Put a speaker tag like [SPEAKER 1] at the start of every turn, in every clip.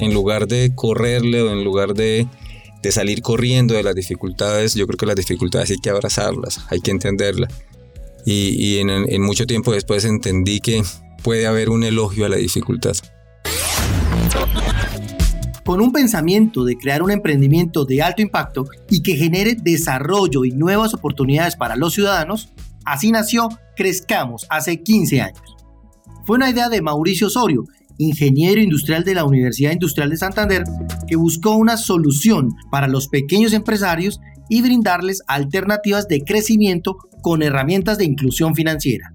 [SPEAKER 1] en lugar de correrle o en lugar de, de salir corriendo de las dificultades, yo creo que las dificultades hay que abrazarlas, hay que entenderlas. Y, y en, en mucho tiempo después entendí que puede haber un elogio a la dificultad.
[SPEAKER 2] Con un pensamiento de crear un emprendimiento de alto impacto y que genere desarrollo y nuevas oportunidades para los ciudadanos, así nació Crezcamos hace 15 años. Fue una idea de Mauricio Osorio, ingeniero industrial de la Universidad Industrial de Santander, que buscó una solución para los pequeños empresarios y brindarles alternativas de crecimiento con herramientas de inclusión financiera.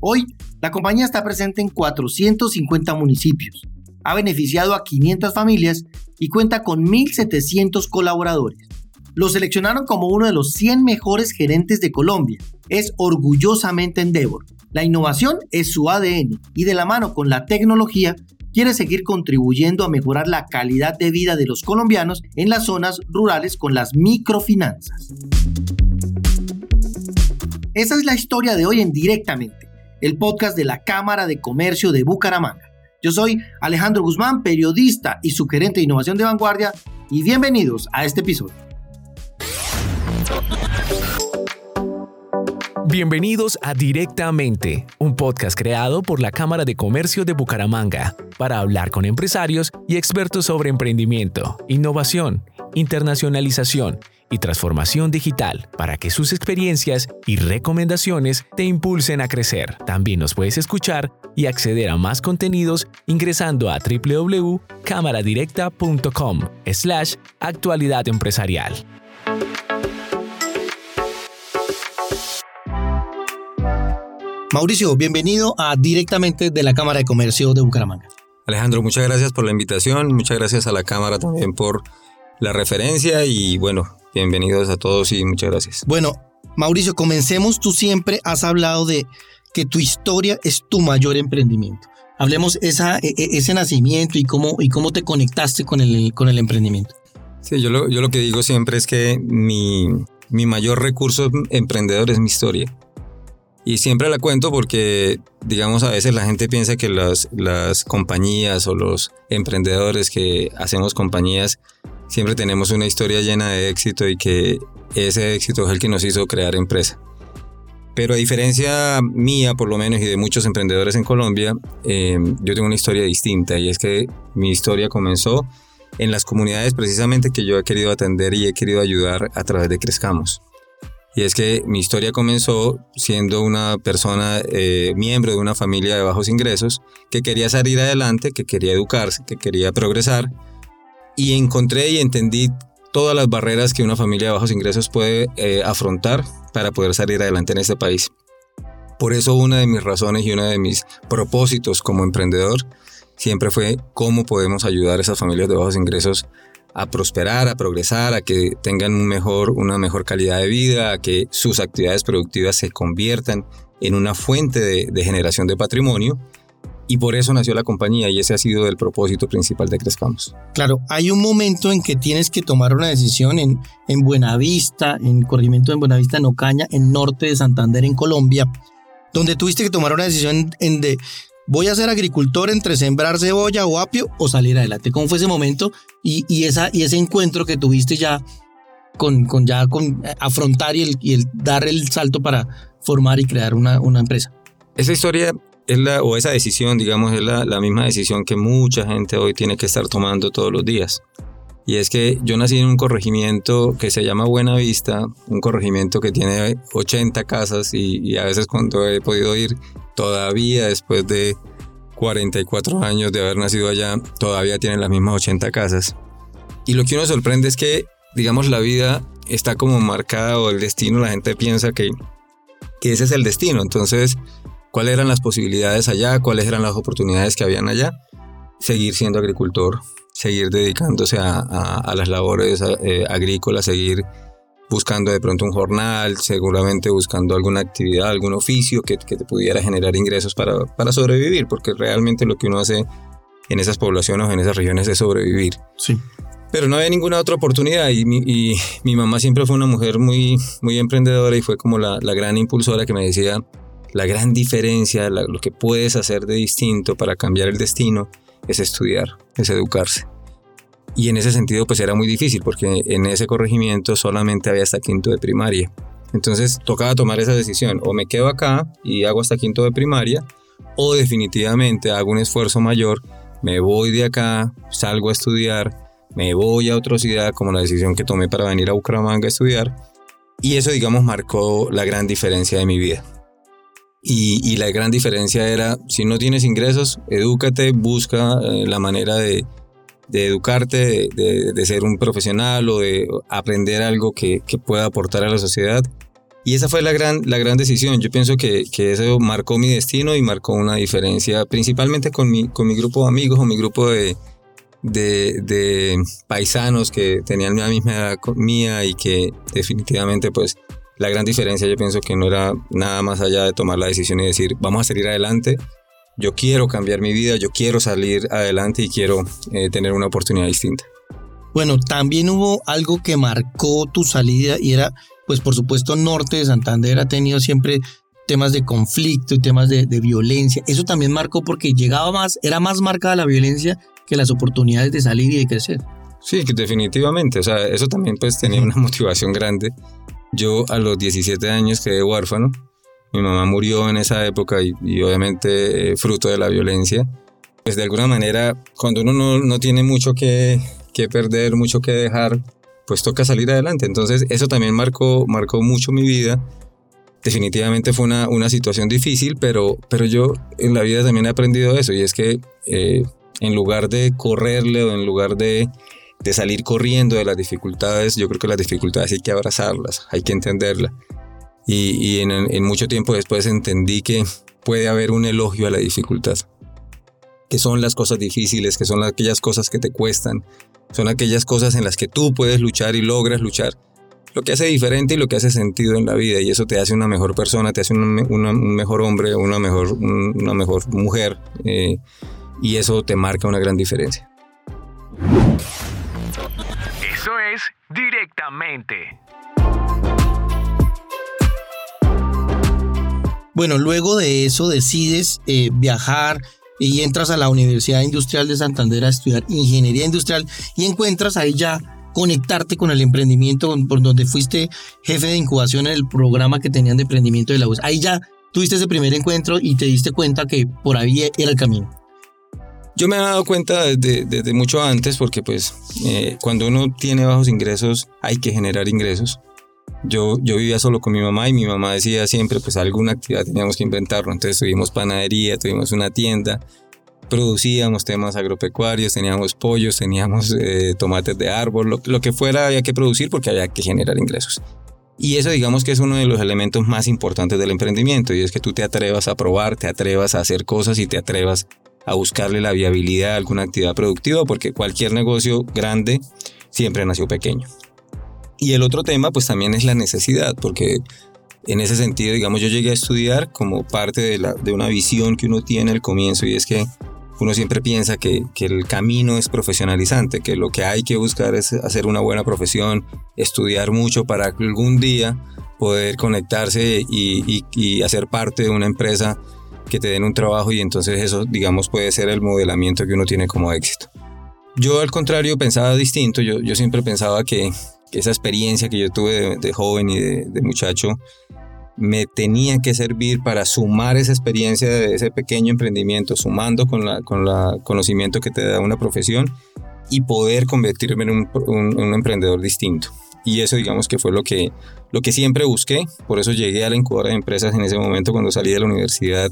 [SPEAKER 2] Hoy, la compañía está presente en 450 municipios, ha beneficiado a 500 familias y cuenta con 1.700 colaboradores. Lo seleccionaron como uno de los 100 mejores gerentes de Colombia. Es orgullosamente Endeavor. La innovación es su ADN y de la mano con la tecnología quiere seguir contribuyendo a mejorar la calidad de vida de los colombianos en las zonas rurales con las microfinanzas. Esa es la historia de hoy en Directamente, el podcast de la Cámara de Comercio de Bucaramanga. Yo soy Alejandro Guzmán, periodista y subgerente de innovación de vanguardia, y bienvenidos a este episodio.
[SPEAKER 3] Bienvenidos a Directamente, un podcast creado por la Cámara de Comercio de Bucaramanga para hablar con empresarios y expertos sobre emprendimiento, innovación, internacionalización y transformación digital para que sus experiencias y recomendaciones te impulsen a crecer. También nos puedes escuchar y acceder a más contenidos ingresando a www.cámaradirecta.com slash actualidad empresarial.
[SPEAKER 2] Mauricio, bienvenido a Directamente de la Cámara de Comercio de Bucaramanga.
[SPEAKER 1] Alejandro, muchas gracias por la invitación, muchas gracias a la Cámara también por la referencia y bueno, bienvenidos a todos y muchas gracias.
[SPEAKER 2] Bueno, Mauricio, comencemos. Tú siempre has hablado de que tu historia es tu mayor emprendimiento. Hablemos esa, e, e, ese nacimiento y cómo, y cómo te conectaste con el, con el emprendimiento.
[SPEAKER 1] Sí, yo lo, yo lo que digo siempre es que mi, mi mayor recurso emprendedor es mi historia. Y siempre la cuento porque, digamos, a veces la gente piensa que las, las compañías o los emprendedores que hacemos compañías siempre tenemos una historia llena de éxito y que ese éxito es el que nos hizo crear empresa. Pero a diferencia mía, por lo menos, y de muchos emprendedores en Colombia, eh, yo tengo una historia distinta y es que mi historia comenzó en las comunidades precisamente que yo he querido atender y he querido ayudar a través de Crezcamos. Y es que mi historia comenzó siendo una persona, eh, miembro de una familia de bajos ingresos, que quería salir adelante, que quería educarse, que quería progresar. Y encontré y entendí todas las barreras que una familia de bajos ingresos puede eh, afrontar para poder salir adelante en este país. Por eso una de mis razones y uno de mis propósitos como emprendedor siempre fue cómo podemos ayudar a esas familias de bajos ingresos a prosperar, a progresar, a que tengan un mejor, una mejor calidad de vida, a que sus actividades productivas se conviertan en una fuente de, generación de patrimonio. Y por eso nació la compañía y ese ha sido el propósito principal de Crezcamos.
[SPEAKER 2] Claro, hay un momento en que tienes que tomar una decisión en, en Buenavista, en el corregimiento de Buenavista, en Ocaña, en norte de Santander, en Colombia, donde tuviste que tomar una decisión en de voy a ser agricultor entre sembrar cebolla o apio o salir adelante. ¿Cómo fue ese momento y, esa, y ese encuentro que tuviste ya con, ya con afrontar y dar el salto para formar y crear una, una empresa?
[SPEAKER 1] Esa historia es la, o esa decisión, digamos, es la, la misma decisión que mucha gente hoy tiene que estar tomando todos los días. Y es que yo nací en un corregimiento que se llama Buena Vista, un corregimiento que tiene 80 casas y, a veces cuando he podido ir todavía después de 44 años de haber nacido allá, todavía tienen las mismas 80 casas. Y lo que uno sorprende es que, digamos, la vida está como marcada o el destino, la gente piensa que, que ese es el destino. Entonces, ¿cuáles eran las posibilidades allá? ¿Cuáles eran las oportunidades que habían allá? Seguir siendo agricultor, seguir dedicándose a, a, las labores eh, agrícolas, seguir buscando de pronto un jornal, seguramente buscando alguna actividad, algún oficio que, que te pudiera generar ingresos para, para, sobrevivir, porque realmente lo que uno hace en esas poblaciones o en esas regiones es sobrevivir.
[SPEAKER 2] Sí.
[SPEAKER 1] Pero no había ninguna otra oportunidad y mi, y mi mamá siempre fue una mujer muy, muy emprendedora y fue como la, la gran impulsora que me decía la gran diferencia, la, lo que puedes hacer de distinto para cambiar el destino es estudiar, es educarse. y en ese sentido pues era muy difícil porque en ese corregimiento solamente había hasta quinto de primaria. Entonces tocaba tomar esa decisión, o me quedo acá y hago hasta quinto de primaria, o definitivamente hago un esfuerzo mayor, me voy de acá, salgo a estudiar, me voy a otra ciudad como la decisión que tomé para venir a Bucaramanga a estudiar, y eso digamos marcó la gran diferencia de mi vida. Y, la gran diferencia era, si no tienes ingresos, edúcate, busca eh, la manera de, educarte, de, ser un profesional o de aprender algo que, pueda aportar a la sociedad. Y esa fue la gran, la gran decisión. Yo pienso que, eso marcó mi destino y marcó una diferencia, principalmente con mi, con mi grupo de amigos o mi grupo de, de, paisanos que tenían la misma edad mía y que definitivamente pues la gran diferencia yo pienso que no era nada más allá de tomar la decisión y decir, vamos a salir adelante, yo quiero cambiar mi vida, yo quiero salir adelante y quiero eh, tener una oportunidad distinta.
[SPEAKER 2] Bueno, también hubo algo que marcó tu salida y era, pues por supuesto, Norte de Santander ha tenido siempre temas de conflicto y temas de, de, violencia. Eso también marcó porque llegaba más, era más marcada la violencia que las oportunidades de salir y de crecer.
[SPEAKER 1] Sí, definitivamente. O sea, eso también pues tenía una motivación grande yo a los 17 años quedé huérfano. Mi mamá murió en esa época y, obviamente eh, fruto de la violencia. Pues de alguna manera, cuando uno no, no tiene mucho que, que, perder, mucho que dejar, pues toca salir adelante. Entonces eso también marcó, marcó mucho mi vida. Definitivamente fue una, una situación difícil, pero, pero yo en la vida también he aprendido eso y es que eh, en lugar de correrle o en lugar de de salir corriendo de las dificultades, yo creo que las dificultades hay que abrazarlas, hay que entenderlas. Y, en, mucho tiempo después entendí que puede haber un elogio a la dificultad, que son las cosas difíciles, que son aquellas cosas que te cuestan, son aquellas cosas en las que tú puedes luchar y logras luchar. Lo que hace diferente y lo que hace sentido en la vida y eso te hace una mejor persona, te hace un mejor hombre, una mejor, una mejor mujer eh, y eso te marca una gran diferencia.
[SPEAKER 3] Eso es directamente.
[SPEAKER 2] Bueno, luego de eso decides eh, viajar y entras a la Universidad Industrial de Santander a estudiar ingeniería industrial y encuentras ahí ya conectarte con el emprendimiento por donde fuiste jefe de incubación en el programa que tenían de emprendimiento de la US. Ahí ya tuviste ese primer encuentro y te diste cuenta que por ahí era el camino.
[SPEAKER 1] Yo me he dado cuenta desde, mucho antes porque pues eh, cuando uno tiene bajos ingresos hay que generar ingresos. Yo, yo vivía solo con mi mamá y mi mamá decía siempre pues alguna actividad teníamos que inventarlo. Entonces tuvimos panadería, tuvimos una tienda, producíamos temas agropecuarios, teníamos pollos, teníamos eh, tomates de árbol, lo, que fuera había que producir porque había que generar ingresos. Y eso digamos que es uno de los elementos más importantes del emprendimiento y es que tú te atrevas a probar, te atrevas a hacer cosas y te atrevas a buscarle la viabilidad a alguna actividad productiva, porque cualquier negocio grande siempre nació pequeño. Y el otro tema, pues también es la necesidad, porque en ese sentido, digamos, yo llegué a estudiar como parte de, la, de una visión que uno tiene al comienzo, y es que uno siempre piensa que, que, el camino es profesionalizante, que lo que hay que buscar es hacer una buena profesión, estudiar mucho para algún día poder conectarse y, y, y hacer parte de una empresa que te den un trabajo y entonces eso, digamos, puede ser el modelamiento que uno tiene como éxito. Yo al contrario pensaba distinto, yo, yo siempre pensaba que, esa experiencia que yo tuve de, joven y de, muchacho me tenía que servir para sumar esa experiencia de ese pequeño emprendimiento, sumando con el con la conocimiento que te da una profesión y poder convertirme en un, un emprendedor distinto. Y eso digamos que fue lo que, lo que siempre busqué, por eso llegué a la incubadora de empresas en ese momento cuando salí de la universidad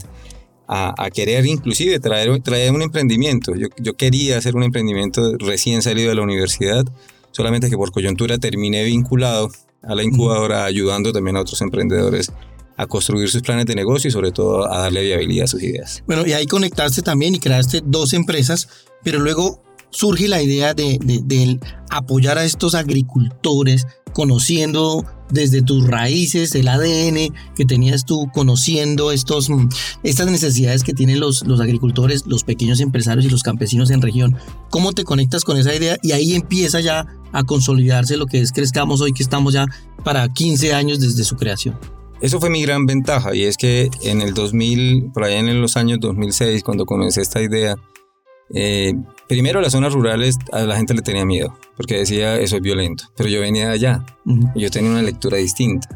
[SPEAKER 1] a, querer inclusive traer, traer un emprendimiento. Yo, yo quería hacer un emprendimiento recién salido de la universidad, solamente que por coyuntura terminé vinculado a la incubadora ayudando también a otros emprendedores a construir sus planes de negocio y sobre todo a darle viabilidad a sus ideas.
[SPEAKER 2] Bueno, y ahí conectaste también y creaste dos empresas, pero luego surge la idea de, apoyar a estos agricultores, conociendo desde tus raíces el ADN que tenías tú, conociendo estos, mm, estas necesidades que tienen los, los agricultores, los pequeños empresarios y los campesinos en región. ¿Cómo te conectas con esa idea? Y ahí empieza ya a consolidarse lo que es Crezcamos hoy, que estamos ya para 15 años desde su creación.
[SPEAKER 1] Eso fue mi gran ventaja y es que en el 2000, por allá en los años 2006, cuando comencé esta idea, Eh, primero, las zonas rurales a la gente le tenía miedo, porque decía eso es violento, pero yo venía de allá y yo tenía una lectura distinta.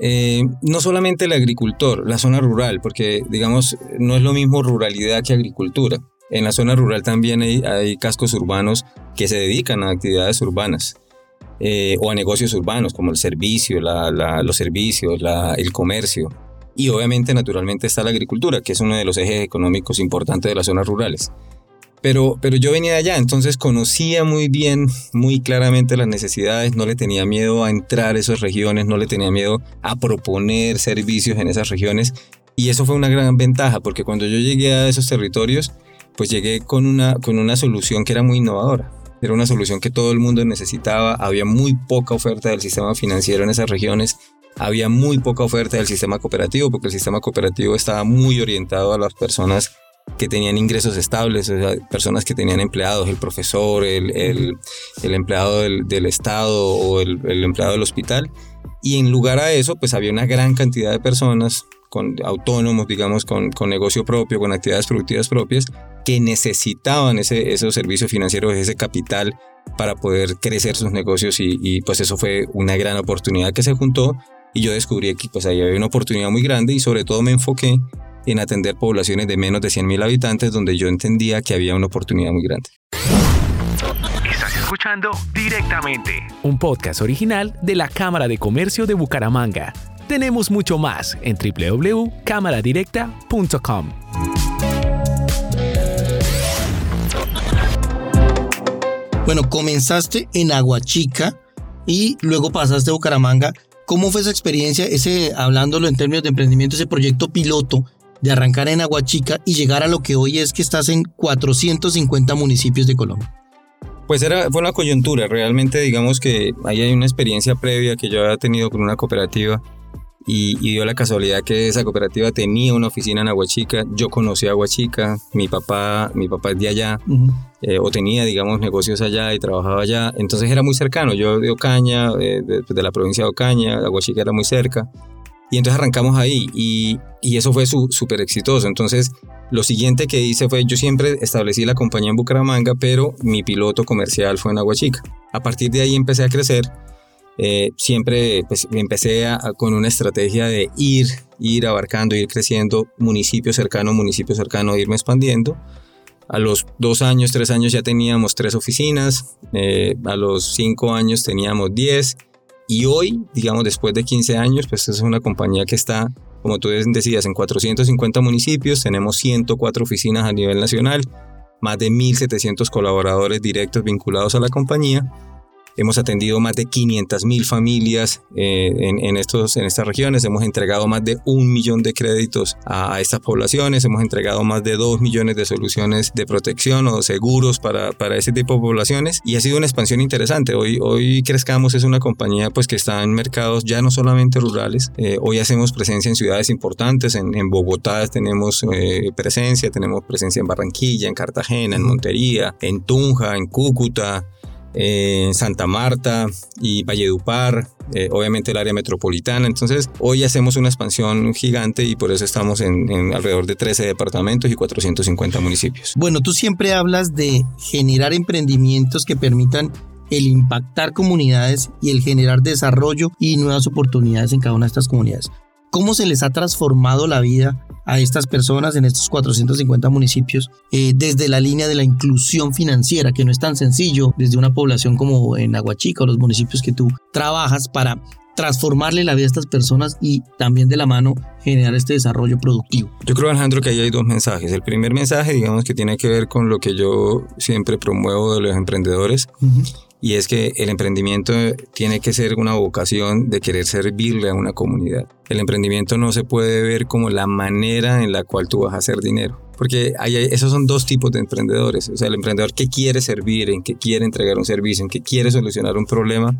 [SPEAKER 1] Eh, no solamente el agricultor, la zona rural, porque digamos, no es lo mismo ruralidad que agricultura. En la zona rural también hay, cascos urbanos que se dedican a actividades urbanas eh, o a negocios urbanos como el servicio, los servicios, el comercio. Y obviamente, naturalmente, está la agricultura, que es uno de los ejes económicos importantes de las zonas rurales. Pero, pero yo venía de allá, entonces conocía muy bien, muy claramente las necesidades, no le tenía miedo a entrar a esas regiones, no le tenía miedo a proponer servicios en esas regiones. Y eso fue una gran ventaja, porque cuando yo llegué a esos territorios, pues llegué con una, con una solución que era muy innovadora. Era una solución que todo el mundo necesitaba, había muy poca oferta del sistema financiero en esas regiones, había muy poca oferta del sistema cooperativo, porque el sistema cooperativo estaba muy orientado a las personas que tenían ingresos estables, o sea, personas que tenían empleados, el profesor, el, el, el empleado del, del, Estado o el, el, empleado del hospital. Y en lugar a eso, pues había una gran cantidad de personas con autónomos, digamos, con, con negocio propio, con actividades productivas propias, que necesitaban ese, esos servicios financieros, ese capital para poder crecer sus negocios y, y, pues eso fue una gran oportunidad que se juntó y yo descubrí que pues ahí había una oportunidad muy grande y sobre todo me enfoqué en atender poblaciones de menos de 100.000 habitantes donde yo entendía que había una oportunidad muy grande.
[SPEAKER 3] Estás escuchando directamente un podcast original de la Cámara de Comercio de Bucaramanga. Tenemos mucho más en www.cámaradirecta.com.
[SPEAKER 2] Bueno, comenzaste en Aguachica y luego pasaste a Bucaramanga. ¿Cómo fue esa experiencia, ese, hablándolo en términos de emprendimiento, ese proyecto piloto de arrancar en Aguachica y llegar a lo que hoy es que estás en 450 municipios de Colombia?
[SPEAKER 1] Pues era, fue una coyuntura, realmente digamos que ahí hay una experiencia previa que yo había tenido con una cooperativa y, dio la casualidad que esa cooperativa tenía una oficina en Aguachica, yo conocí a Aguachica, mi papá, mi papá es de allá, eh, o tenía digamos negocios allá y trabajaba allá, entonces era muy cercano, yo de Ocaña, eh, de, de, la provincia de Ocaña, Aguachica era muy cerca, y entonces arrancamos ahí y, y eso fue súper exitoso. Entonces lo siguiente que hice fue, yo siempre establecí la compañía en Bucaramanga, pero mi piloto comercial fue en Aguachica. A partir de ahí empecé a crecer. Eh, siempre pues, empecé con una estrategia de ir, ir abarcando, ir creciendo municipio cercano, municipio cercano, irme expandiendo. A los dos años, tres años ya teníamos tres oficinas, eh, a los cinco años teníamos diez y hoy, digamos, después de 15 años, pues es una compañía que está, como tú decías, en 450 municipios, tenemos 104 oficinas a nivel nacional, más de 1.700 colaboradores directos vinculados a la compañía Hemos atendido más de 500 mil familias eh, en, estos, en estas regiones. Hemos entregado más de un millón de créditos a, estas poblaciones. Hemos entregado más de dos millones de soluciones de protección o seguros para, para ese tipo de poblaciones. Y ha sido una expansión interesante. Hoy, hoy Crezcamos es una compañía pues, que está en mercados ya no solamente rurales. Eh, hoy hacemos presencia en ciudades importantes. En, en Bogotá tenemos eh, presencia. Tenemos presencia en Barranquilla, en Cartagena, en Montería, en Tunja, en Cúcuta en Santa Marta y Valledupar, eh, obviamente el área metropolitana. Entonces, hoy hacemos una expansión gigante y por eso estamos en, en, alrededor de 13 departamentos y 450 municipios.
[SPEAKER 2] Bueno, tú siempre hablas de generar emprendimientos que permitan el impactar comunidades y el generar desarrollo y nuevas oportunidades en cada una de estas comunidades. ¿Cómo se les ha transformado la vida a estas personas en estos 450 municipios eh, desde la línea de la inclusión financiera, que no es tan sencillo desde una población como en Aguachica o los municipios que tú trabajas para transformarle la vida a estas personas y también de la mano generar este desarrollo productivo.
[SPEAKER 1] Yo creo, Alejandro, que ahí hay dos mensajes. El primer mensaje, digamos, que tiene que ver con lo que yo siempre promuevo de los emprendedores. Uh -huh y es que el emprendimiento tiene que ser una vocación de querer servirle a una comunidad. El emprendimiento no se puede ver como la manera en la cual tú vas a hacer dinero. Porque hay, esos son dos tipos de emprendedores. O sea, el emprendedor que quiere servir, en que quiere entregar un servicio, en que quiere solucionar un problema,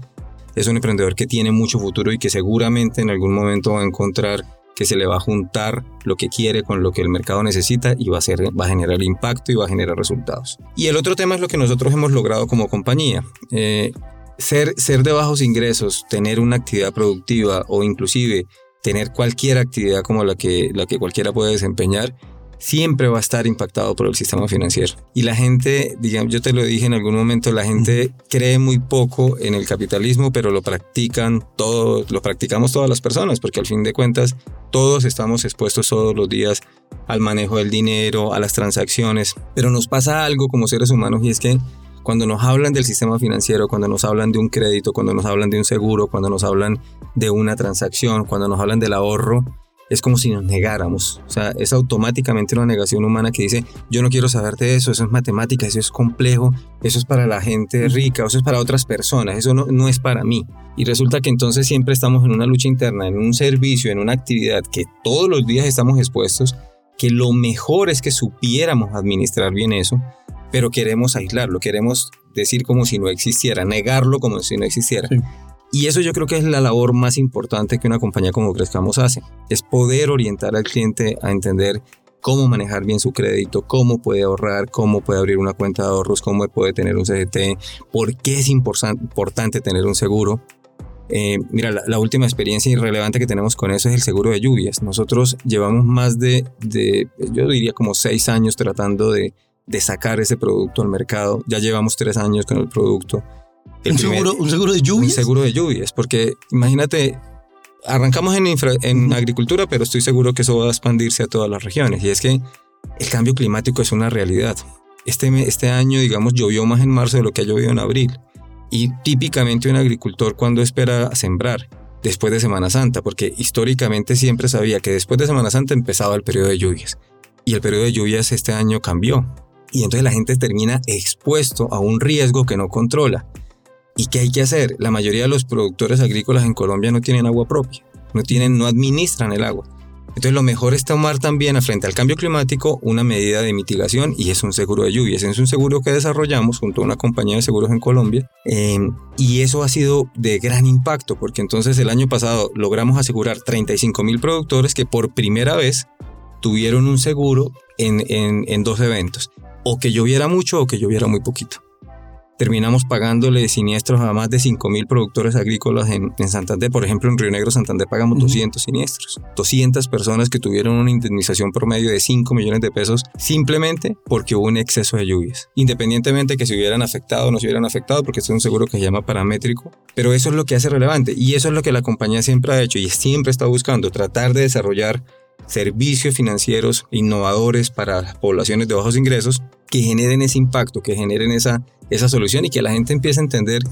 [SPEAKER 1] es un emprendedor que tiene mucho futuro y que seguramente en algún momento va a encontrar que se le va a juntar lo que quiere con lo que el mercado necesita y va a, ser, va a generar impacto y va a generar resultados. Y el otro tema es lo que nosotros hemos logrado como compañía. Eh, ser, ser de bajos ingresos, tener una actividad productiva o inclusive tener cualquier actividad como la que, la que cualquiera puede desempeñar, siempre va a estar impactado por el sistema financiero. Y la gente, digamos, yo te lo dije en algún momento, la gente cree muy poco en el capitalismo, pero lo practican todos, lo practicamos todas las personas, porque al fin de cuentas todos estamos expuestos todos los días al manejo del dinero, a las transacciones, pero nos pasa algo como seres humanos y es que cuando nos hablan del sistema financiero, cuando nos hablan de un crédito, cuando nos hablan de un seguro, cuando nos hablan de una transacción, cuando nos hablan del ahorro, es como si nos negáramos. O sea, es automáticamente una negación humana que dice, yo no quiero saber de eso, eso es matemática, eso es complejo, eso es para la gente rica, eso es para otras personas, eso no, no es para mí. Y resulta que entonces siempre estamos en una lucha interna, en un servicio, en una actividad que todos los días estamos expuestos, que lo mejor es que supiéramos administrar bien eso, pero queremos aislarlo, queremos decir como si no existiera, negarlo como si no existiera. Y eso yo creo que es la labor más importante que una compañía como Crezcamos hace, es poder orientar al cliente a entender cómo manejar bien su crédito, cómo puede ahorrar, cómo puede abrir una cuenta de ahorros, cómo puede tener un CGT, por qué es importante tener un seguro. Eh, mira, la, última experiencia irrelevante que tenemos con eso es el seguro de lluvias. Nosotros llevamos más de, de yo diría como seis años tratando de, de sacar ese producto al mercado. Ya llevamos tres años con el producto.
[SPEAKER 2] ¿Un, seguro, ¿Un seguro de lluvias?
[SPEAKER 1] Un seguro de lluvias, porque imagínate, arrancamos en, en agricultura, pero estoy seguro que eso va a expandirse a todas las regiones. Y es que el cambio climático es una realidad. Este, este año, digamos, llovió más en marzo de lo que ha llovido en abril. Y típicamente un agricultor cuando espera sembrar, después de Semana Santa, porque históricamente siempre sabía que después de Semana Santa empezaba el periodo de lluvias. Y el periodo de lluvias este año cambió. Y entonces la gente termina expuesto a un riesgo que no controla. ¿Y qué hay que hacer? La mayoría de los productores agrícolas en Colombia no tienen agua propia, no, tienen, no administran el agua. Entonces lo mejor es tomar también frente al cambio climático una medida de mitigación y es un seguro de lluvias. Es un seguro que desarrollamos junto a una compañía de seguros en Colombia em, y eso ha sido de gran impacto porque entonces el año pasado logramos asegurar 35 mil productores que por primera vez tuvieron un seguro en, en dos eventos o que lloviera mucho o que lloviera muy poquito. Terminamos pagándole siniestros a más de 5.000 productores agrícolas en, Santander. Por ejemplo, en Río Negro, Santander, pagamos 200 siniestros. 200 personas que tuvieron una indemnización promedio de 5 millones de pesos simplemente porque hubo un exceso de lluvias. Independientemente que se hubieran afectado o no se hubieran afectado, porque es un seguro que se llama paramétrico. Pero eso es lo que hace relevante y eso es lo que la compañía siempre ha hecho y siempre está buscando, tratar de desarrollar servicios financieros innovadores para las poblaciones de bajos ingresos que generen ese impacto, que generen esa, esa solución y que la gente empiece a entender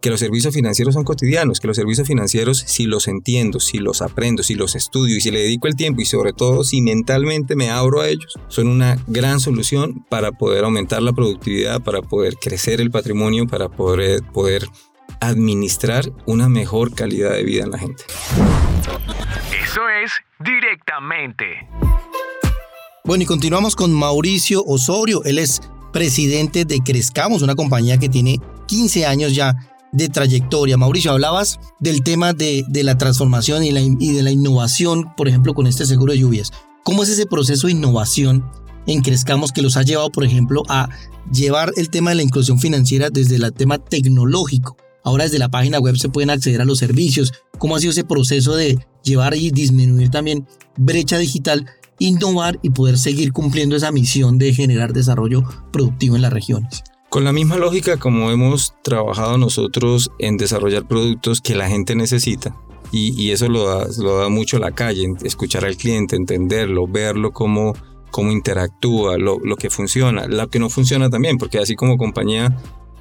[SPEAKER 1] que los servicios financieros son cotidianos, que los servicios financieros, si los entiendo, si los aprendo, si los estudio y si le dedico el tiempo y sobre todo si mentalmente me abro a ellos, son una gran solución para poder aumentar la productividad, para poder crecer el patrimonio, para poder, poder administrar una mejor calidad de vida en la gente.
[SPEAKER 3] Eso es directamente.
[SPEAKER 2] Bueno, y continuamos con Mauricio Osorio. Él es presidente de Crezcamos, una compañía que tiene 15 años ya de trayectoria. Mauricio, hablabas del tema de, la transformación y, y, de la innovación, por ejemplo, con este seguro de lluvias. ¿Cómo es ese proceso de innovación en Crezcamos que los ha llevado, por ejemplo, a llevar el tema de la inclusión financiera desde el tema tecnológico? Ahora desde la página web se pueden acceder a los servicios. ¿Cómo ha sido ese proceso de llevar y disminuir también brecha digital, innovar y poder seguir cumpliendo esa misión de generar desarrollo productivo en las regiones?
[SPEAKER 1] Con la misma lógica como hemos trabajado nosotros en desarrollar productos que la gente necesita, y, eso lo da, lo da, mucho la calle, escuchar al cliente, entenderlo, verlo cómo, cómo interactúa, lo, que funciona, lo que no funciona también, porque así como compañía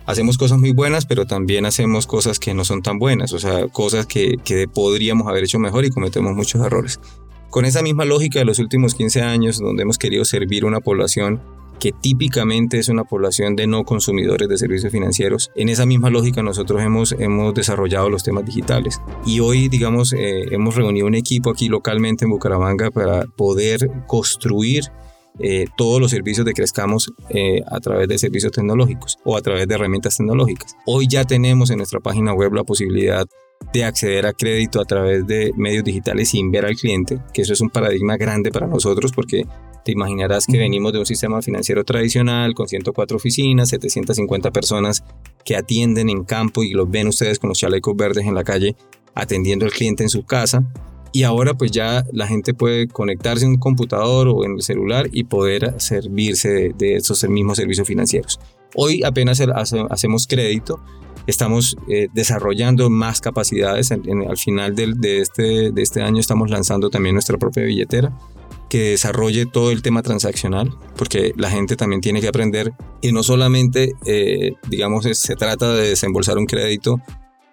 [SPEAKER 1] hacemos cosas muy buenas, pero también hacemos cosas que no son tan buenas, o sea, cosas que podríamos haber hecho mejor y cometemos muchos errores. Con esa misma lógica de los últimos 15 años, donde hemos querido servir una población que típicamente es una población de no consumidores de servicios financieros. En esa misma lógica nosotros hemos, hemos desarrollado los temas digitales y hoy, digamos, eh, hemos reunido un equipo aquí localmente en Bucaramanga para poder construir eh, todos los servicios de Crezcamos eh, a través de servicios tecnológicos o a través de herramientas tecnológicas. Hoy ya tenemos en nuestra página web la posibilidad de acceder a crédito a través de medios digitales sin ver al cliente, que eso es un paradigma grande para nosotros porque te imaginarás que venimos de un sistema financiero tradicional con 104 oficinas, 750 personas que atienden en campo y los ven ustedes con los chalecos verdes en la calle atendiendo al cliente en su casa y ahora pues ya la gente puede conectarse en un computador o en el celular y poder servirse de, esos mismos servicios financieros. Hoy apenas hacemos crédito, estamos eh, desarrollando más capacidades. al final de, este, de este año estamos lanzando también nuestra propia billetera que desarrolle todo el tema transaccional, porque la gente también tiene que aprender y no solamente, eh, digamos, se trata de desembolsar un crédito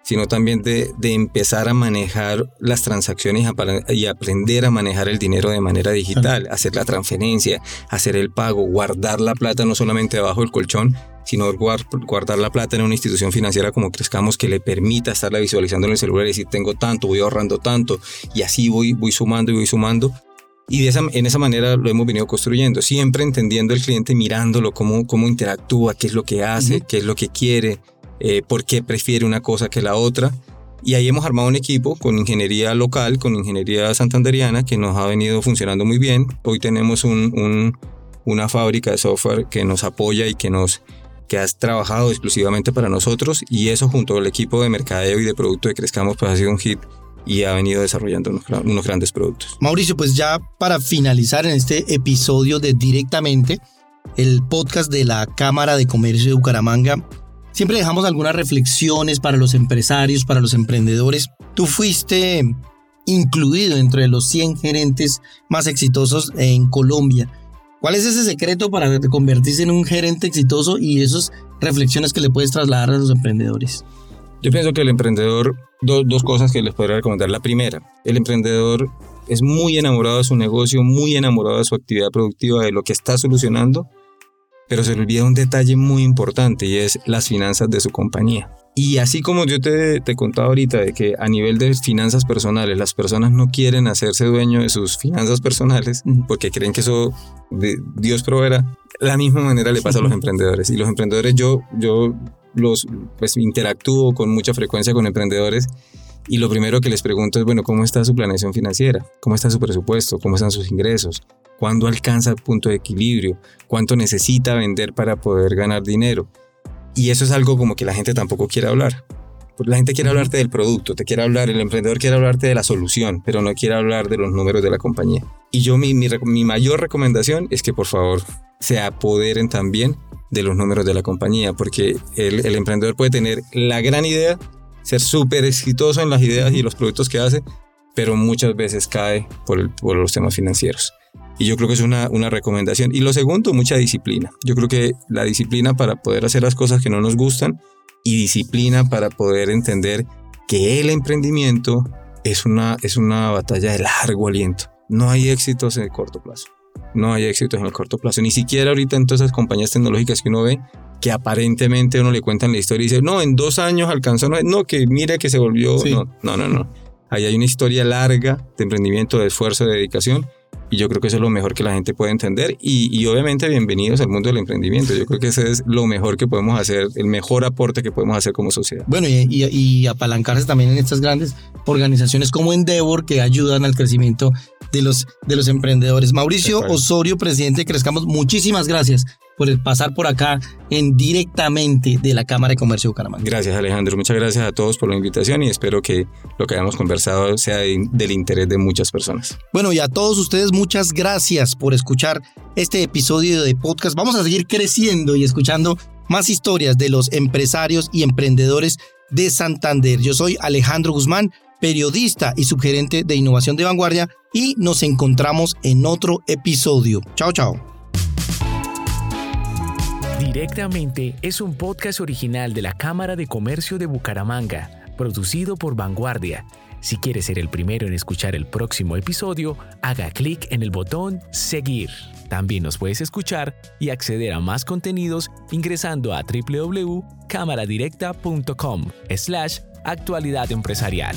[SPEAKER 1] sino también de, empezar a manejar las transacciones y aprender a manejar el dinero de manera digital, hacer la transferencia, hacer el pago, guardar la plata no solamente debajo del colchón, sino guardar la plata en una institución financiera como Crezcamos que le permita estarla visualizando en el celular y decir tengo tanto, voy ahorrando tanto y así voy, voy sumando y voy sumando. Y de esa, en esa manera lo hemos venido construyendo, siempre entendiendo al cliente, mirándolo, cómo, cómo interactúa, qué es lo que hace, qué es lo que quiere, eh, por qué prefiere una cosa que la otra. Y ahí hemos armado un equipo con ingeniería local, con ingeniería santanderiana, que nos ha venido funcionando muy bien. Hoy tenemos una fábrica de software que nos apoya y que nos que has trabajado exclusivamente para nosotros y eso junto al equipo de mercadeo y de producto de Crezcamos pues ha sido un hit y ha venido desarrollando unos, unos, grandes productos.
[SPEAKER 2] Mauricio, pues ya para finalizar en este episodio de Directamente, el podcast de la Cámara de Comercio de Bucaramanga, Siempre dejamos algunas reflexiones para los empresarios, para los emprendedores. Tú fuiste incluido entre los 100 gerentes más exitosos en Colombia. ¿Cuál es ese secreto para convertirse en un gerente exitoso y esas reflexiones que le puedes trasladar a los emprendedores?
[SPEAKER 1] Yo pienso que el emprendedor, dos cosas que les podría recomendar. La primera, el emprendedor es muy enamorado de su negocio, muy enamorado de su actividad productiva, de lo que está solucionando pero se le olvida un detalle muy importante y es las finanzas de su compañía. Y así como yo te, te contaba ahorita de que a nivel de finanzas personales las personas no quieren hacerse dueño de sus finanzas personales porque creen que eso de Dios proveerá, la misma manera le pasa a los emprendedores. Y los emprendedores yo, yo los pues interactúo con mucha frecuencia con emprendedores y lo primero que les pregunto es, bueno, ¿cómo está su planeación financiera? ¿Cómo está su presupuesto? ¿Cómo están sus ingresos? ¿Cuándo alcanza el punto de equilibrio? ¿Cuánto necesita vender para poder ganar dinero? Y eso es algo como que la gente tampoco quiere hablar. La gente quiere hablarte del producto, te quiere hablar, el emprendedor quiere hablarte de la solución, pero no quiere hablar de los números de la compañía. Y yo mi, mi, mayor recomendación es que por favor se apoderen también de los números de la compañía, porque el, el emprendedor puede tener la gran idea, ser súper exitoso en las ideas y los productos que hace, pero muchas veces cae por, por los temas financieros. Y yo creo que es una, una recomendación. Y lo segundo, mucha disciplina. Yo creo que la disciplina para poder hacer las cosas que no nos gustan y disciplina para poder entender que el emprendimiento es una, es una batalla de largo aliento. No hay éxitos en el corto plazo. No hay éxitos en el corto plazo. Ni siquiera ahorita en todas esas compañías tecnológicas que uno ve, que aparentemente uno le cuentan la historia y dice, no, en dos años alcanzó, no, que mire que se volvió, no, no, no, no. Ahí hay una historia larga de emprendimiento, de esfuerzo, de dedicación y yo creo que eso es lo mejor que la gente puede entender y, y, obviamente bienvenidos al mundo del emprendimiento. Yo creo que ese es lo mejor que podemos hacer, el mejor aporte que podemos hacer como sociedad.
[SPEAKER 2] Bueno, y, y, apalancarse también en estas grandes organizaciones como Endeavor que ayudan al crecimiento de los, de los emprendedores. Mauricio Osorio, presidente de Crezcamos, muchísimas gracias por pasar por acá en directamente de la Cámara de Comercio de Bucaramanga.
[SPEAKER 1] Gracias Alejandro, muchas gracias a todos por la invitación y espero que lo que hayamos conversado sea del interés de muchas personas.
[SPEAKER 2] Bueno, y a todos ustedes muchas gracias por escuchar este episodio de podcast. Vamos a seguir creciendo y escuchando más historias de los empresarios y emprendedores de Santander. Yo soy Alejandro Guzmán, periodista y subgerente de innovación de vanguardia y nos encontramos en otro episodio. Chao, chao.
[SPEAKER 3] Directamente es un podcast original de la Cámara de Comercio de Bucaramanga, producido por Vanguardia. Si quieres ser el primero en escuchar el próximo episodio, haga clic en el botón Seguir. También nos puedes escuchar y acceder a más contenidos ingresando a www.cámaradirecta.com slash Actualidad empresarial.